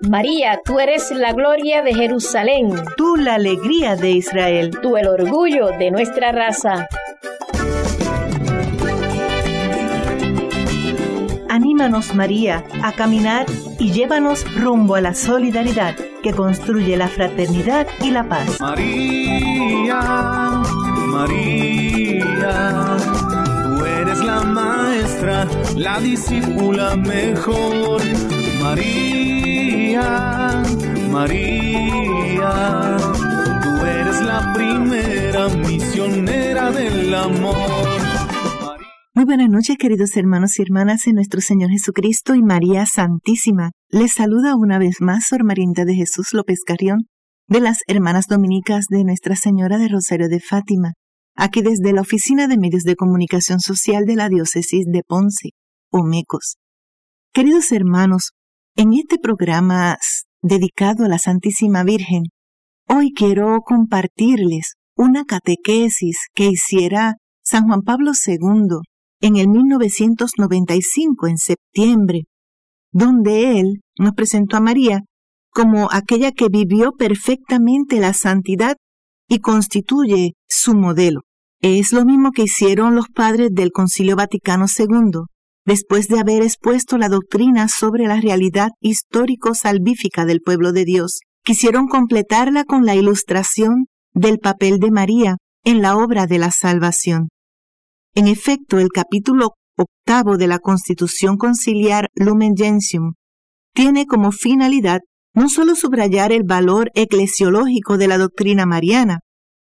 María, tú eres la gloria de Jerusalén. Tú la alegría de Israel. Tú el orgullo de nuestra raza. Anímanos, María, a caminar y llévanos rumbo a la solidaridad que construye la fraternidad y la paz. María, María, tú eres la maestra, la discípula mejor. María, María, tú eres la primera misionera del amor. Muy buenas noches, queridos hermanos y hermanas en nuestro Señor Jesucristo y María Santísima. Les saluda una vez más Sor Marinda de Jesús López Carrión, de las Hermanas Dominicas de Nuestra Señora de Rosario de Fátima, aquí desde la Oficina de Medios de Comunicación Social de la Diócesis de Ponce, Omecos. Queridos hermanos, en este programa dedicado a la Santísima Virgen, hoy quiero compartirles una catequesis que hiciera San Juan Pablo II en el 1995, en septiembre, donde él nos presentó a María como aquella que vivió perfectamente la santidad y constituye su modelo. Es lo mismo que hicieron los padres del Concilio Vaticano II, después de haber expuesto la doctrina sobre la realidad histórico-salvífica del pueblo de Dios. Quisieron completarla con la ilustración del papel de María en la obra de la salvación. En efecto, el capítulo octavo de la Constitución Conciliar Lumen Gentium tiene como finalidad no solo subrayar el valor eclesiológico de la doctrina mariana,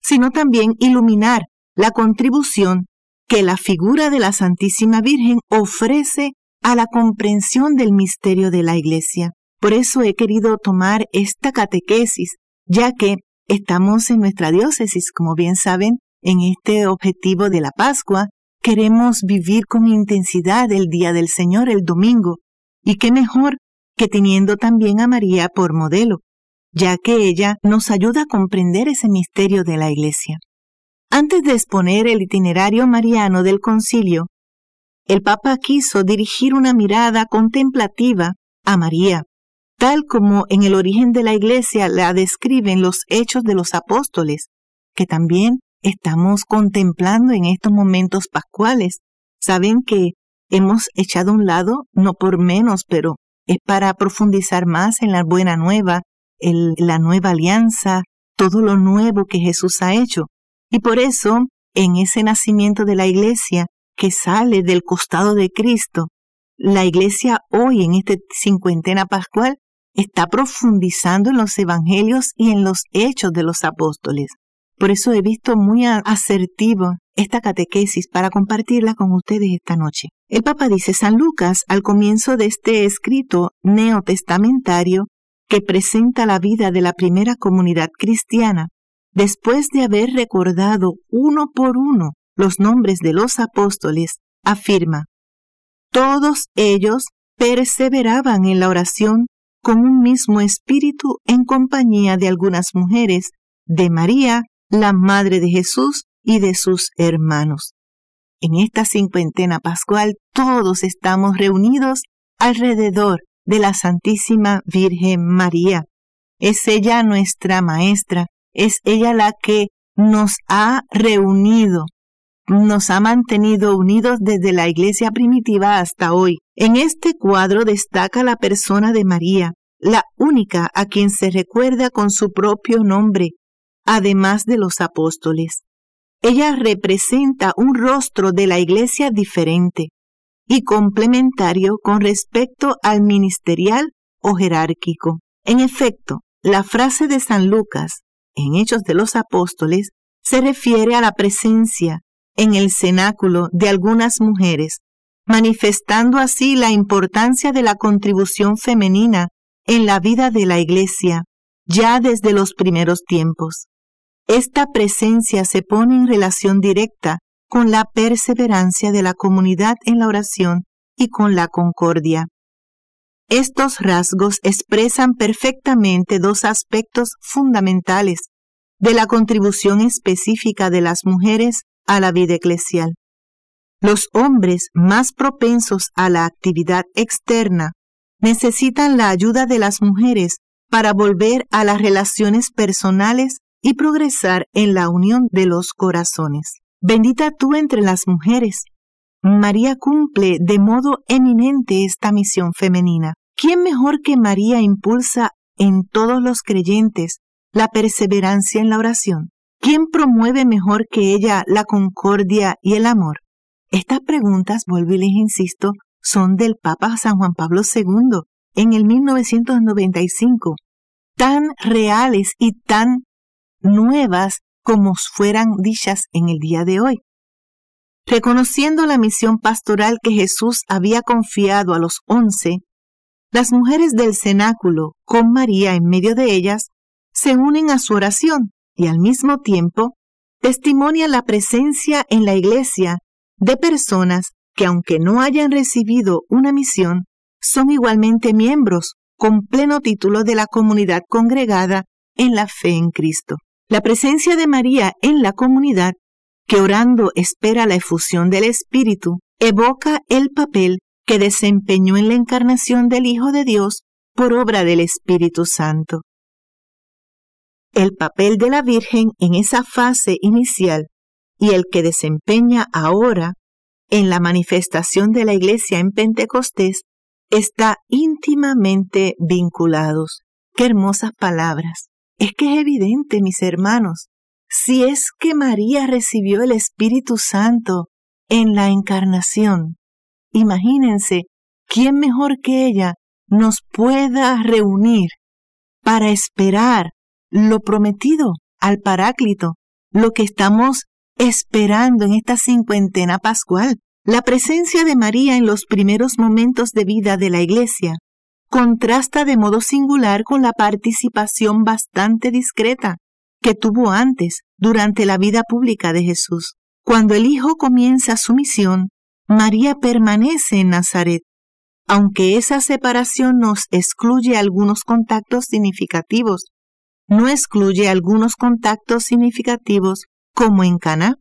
sino también iluminar la contribución que la figura de la Santísima Virgen ofrece a la comprensión del misterio de la Iglesia. Por eso he querido tomar esta catequesis, ya que estamos en nuestra diócesis, como bien saben, en este objetivo de la Pascua, queremos vivir con intensidad el día del Señor, el domingo, y qué mejor que teniendo también a María por modelo, ya que ella nos ayuda a comprender ese misterio de la Iglesia. Antes de exponer el itinerario mariano del concilio, el Papa quiso dirigir una mirada contemplativa a María, tal como en el origen de la Iglesia la describen los hechos de los apóstoles, que también estamos contemplando en estos momentos pascuales. Saben que hemos echado un lado, no por menos, pero es para profundizar más en la buena nueva, la nueva alianza, todo lo nuevo que Jesús ha hecho. Y por eso, en ese nacimiento de la iglesia que sale del costado de Cristo, la iglesia hoy en esta cincuentena pascual está profundizando en los evangelios y en los hechos de los apóstoles. Por eso he visto muy asertivo esta catequesis para compartirla con ustedes esta noche. El Papa dice San Lucas al comienzo de este escrito neotestamentario que presenta la vida de la primera comunidad cristiana, después de haber recordado uno por uno los nombres de los apóstoles, afirma, todos ellos perseveraban en la oración con un mismo espíritu en compañía de algunas mujeres, de María, la Madre de Jesús y de sus hermanos. En esta cincuentena pascual todos estamos reunidos alrededor de la Santísima Virgen María. Es ella nuestra maestra, es ella la que nos ha reunido, nos ha mantenido unidos desde la iglesia primitiva hasta hoy. En este cuadro destaca la persona de María, la única a quien se recuerda con su propio nombre, además de los apóstoles. Ella representa un rostro de la iglesia diferente y complementario con respecto al ministerial o jerárquico. En efecto, la frase de San Lucas, en Hechos de los Apóstoles, se refiere a la presencia en el cenáculo de algunas mujeres, manifestando así la importancia de la contribución femenina en la vida de la Iglesia ya desde los primeros tiempos. Esta presencia se pone en relación directa con la perseverancia de la comunidad en la oración y con la concordia. Estos rasgos expresan perfectamente dos aspectos fundamentales de la contribución específica de las mujeres a la vida eclesial. Los hombres más propensos a la actividad externa necesitan la ayuda de las mujeres para volver a las relaciones personales y progresar en la unión de los corazones. Bendita tú entre las mujeres. María cumple de modo eminente esta misión femenina. ¿Quién mejor que María impulsa en todos los creyentes la perseverancia en la oración? ¿Quién promueve mejor que ella la concordia y el amor? Estas preguntas, vuelvo y les insisto, son del Papa San Juan Pablo II en el 1995, tan reales y tan nuevas como fueran dichas en el día de hoy. Reconociendo la misión pastoral que Jesús había confiado a los once, las mujeres del cenáculo, con María en medio de ellas, se unen a su oración y al mismo tiempo testimonian la presencia en la iglesia de personas que aunque no hayan recibido una misión, son igualmente miembros con pleno título de la comunidad congregada en la fe en Cristo. La presencia de María en la comunidad, que orando espera la efusión del Espíritu, evoca el papel que desempeñó en la encarnación del Hijo de Dios por obra del Espíritu Santo. El papel de la Virgen en esa fase inicial y el que desempeña ahora en la manifestación de la Iglesia en Pentecostés está íntimamente vinculados. Qué hermosas palabras. Es que es evidente, mis hermanos, si es que María recibió el Espíritu Santo en la encarnación, imagínense quién mejor que ella nos pueda reunir para esperar lo prometido al Paráclito, lo que estamos esperando en esta cincuentena pascual. La presencia de María en los primeros momentos de vida de la Iglesia contrasta de modo singular con la participación bastante discreta que tuvo antes durante la vida pública de Jesús. Cuando el Hijo comienza su misión, María permanece en Nazaret, aunque esa separación nos excluye algunos contactos significativos, no excluye algunos contactos significativos como en Caná,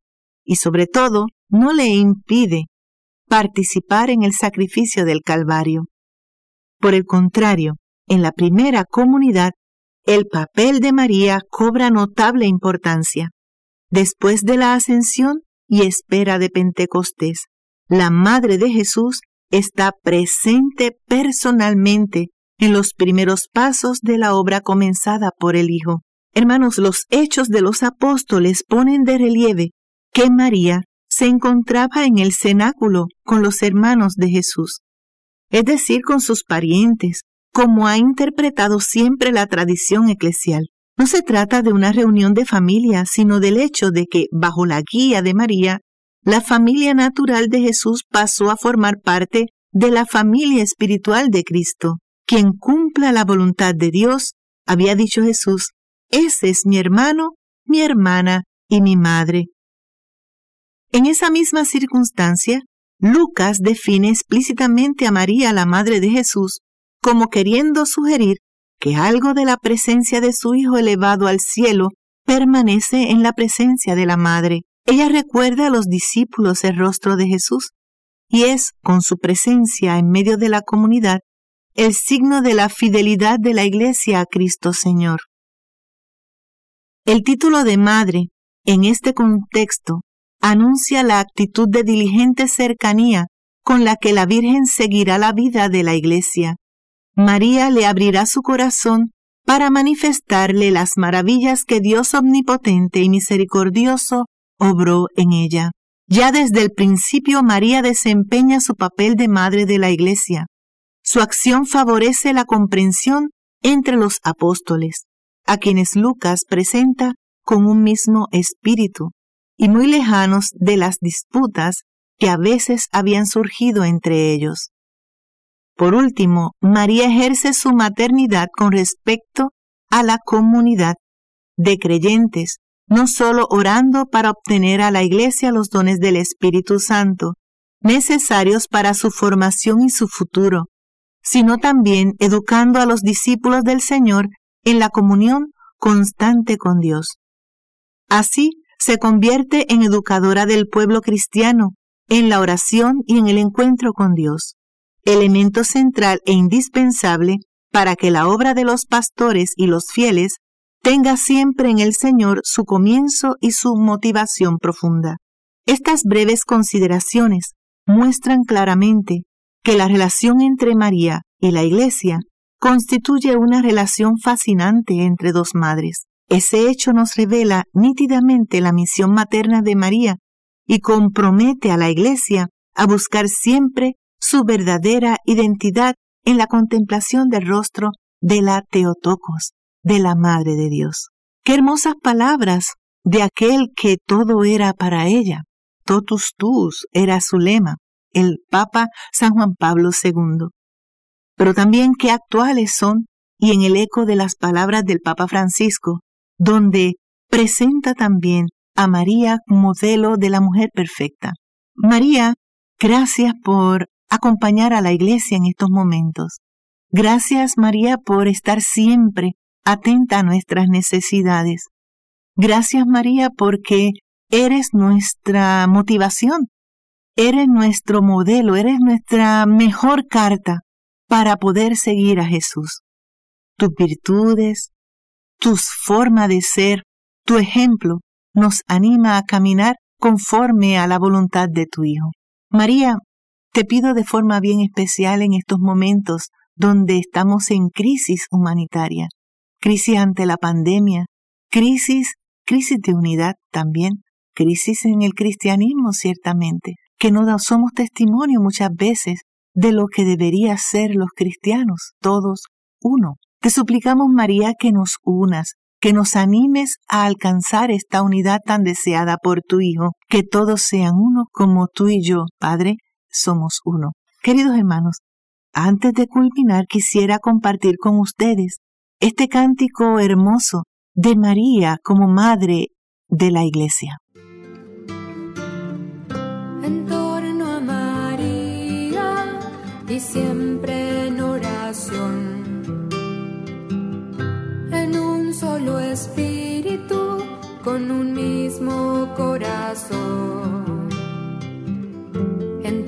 y sobre todo no le impide participar en el sacrificio del Calvario. Por el contrario, en la primera comunidad, el papel de María cobra notable importancia. Después de la ascensión y espera de Pentecostés, la Madre de Jesús está presente personalmente en los primeros pasos de la obra comenzada por el Hijo. Hermanos, los hechos de los apóstoles ponen de relieve que María se encontraba en el cenáculo con los hermanos de Jesús, es decir, con sus parientes, como ha interpretado siempre la tradición eclesial. No se trata de una reunión de familia, sino del hecho de que, bajo la guía de María, la familia natural de Jesús pasó a formar parte de la familia espiritual de Cristo. Quien cumpla la voluntad de Dios, había dicho Jesús, ese es mi hermano, mi hermana y mi madre. En esa misma circunstancia, Lucas define explícitamente a María, la madre de Jesús, como queriendo sugerir que algo de la presencia de su Hijo elevado al cielo permanece en la presencia de la madre. Ella recuerda a los discípulos el rostro de Jesús y es, con su presencia en medio de la comunidad, el signo de la fidelidad de la Iglesia a Cristo Señor. El título de madre, en este contexto, anuncia la actitud de diligente cercanía con la que la Virgen seguirá la vida de la Iglesia. María le abrirá su corazón para manifestarle las maravillas que Dios omnipotente y misericordioso obró en ella. Ya desde el principio María desempeña su papel de madre de la Iglesia. Su acción favorece la comprensión entre los apóstoles a quienes Lucas presenta con un mismo espíritu y muy lejanos de las disputas que a veces habían surgido entre ellos. Por último, María ejerce su maternidad con respecto a la comunidad de creyentes, no solo orando para obtener a la Iglesia los dones del Espíritu Santo, necesarios para su formación y su futuro, sino también educando a los discípulos del Señor en la comunión constante con Dios. Así se convierte en educadora del pueblo cristiano, en la oración y en el encuentro con Dios. elemento central e indispensable para que la obra de los pastores y los fieles tenga siempre en el Señor su comienzo y su motivación profunda. Estas breves consideraciones muestran claramente que la relación entre María y la Iglesia constituye una relación fascinante entre dos madres. Ese hecho nos revela nítidamente la misión materna de María y compromete a la Iglesia a buscar siempre su verdadera identidad en la contemplación del rostro de la Teotocos, de la Madre de Dios. Qué hermosas palabras de aquel que todo era para ella. Totus tuus era su lema, el Papa San Juan Pablo II. Pero también qué actuales son y en el eco de las palabras del Papa Francisco, donde presenta también a María modelo de la mujer perfecta. María, gracias por acompañar a la iglesia en estos momentos. Gracias María por estar siempre atenta a nuestras necesidades. Gracias María porque eres nuestra motivación, eres nuestro modelo, eres nuestra mejor carta para poder seguir a Jesús. Tus virtudes, tus forma de ser, tu ejemplo nos anima a caminar conforme a la voluntad de tu Hijo. María, te pido de forma bien especial en estos momentos donde estamos en crisis humanitaria, crisis ante la pandemia, crisis, crisis de unidad también, crisis en el cristianismo ciertamente, que no somos testimonio muchas veces de lo que debería ser los cristianos, todos uno. Te suplicamos, María, que nos unas, que nos animes a alcanzar esta unidad tan deseada por tu Hijo, que todos sean uno como tú y yo, Padre, somos uno. Queridos hermanos, antes de culminar quisiera compartir con ustedes este cántico hermoso de María como Madre de la Iglesia. En torno a María y siempre en oración, en un solo espíritu, con un mismo corazón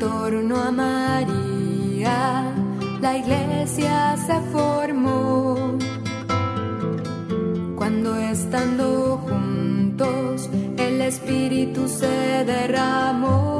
torno a María, la iglesia se derramó.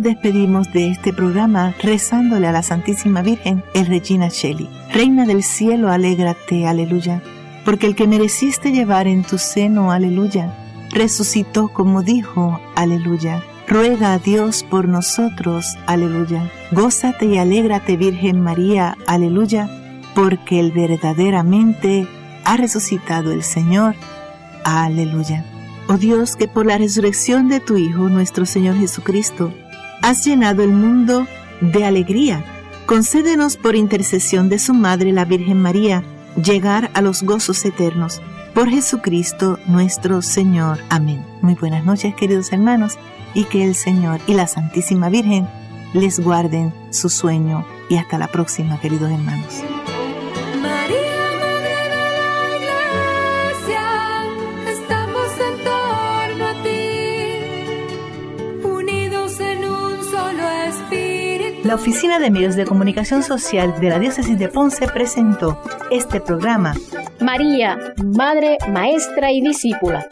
Despedimos de este programa rezándole a la Santísima Virgen, el Regina Shelley. Reina del cielo, alégrate, aleluya, porque el que mereciste llevar en tu seno, aleluya, resucitó como dijo, aleluya. Ruega a Dios por nosotros, aleluya. Gózate y alégrate, Virgen María, aleluya, porque el verdaderamente ha resucitado el Señor, aleluya. Oh Dios, que por la resurrección de tu Hijo, nuestro Señor Jesucristo, has llenado el mundo de alegría. Concédenos por intercesión de su Madre, la Virgen María, llegar a los gozos eternos. Por Jesucristo nuestro Señor. Amén. Muy buenas noches, queridos hermanos, y que el Señor y la Santísima Virgen les guarden su sueño. Y hasta la próxima, queridos hermanos. La Oficina de Medios de Comunicación Social de la Diócesis de Ponce presentó este programa María, Madre, Maestra y Discípula.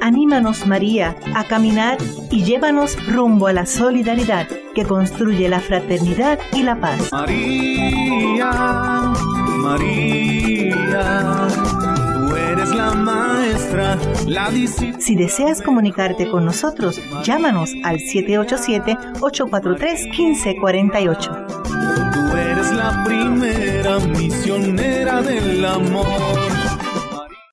Anímanos María a caminar y llévanos rumbo a la solidaridad que construye la fraternidad y la paz. María, María, la maestra, la. Si deseas comunicarte con nosotros, llámanos al 787-843-1548. Tú eres la primera misionera del amor.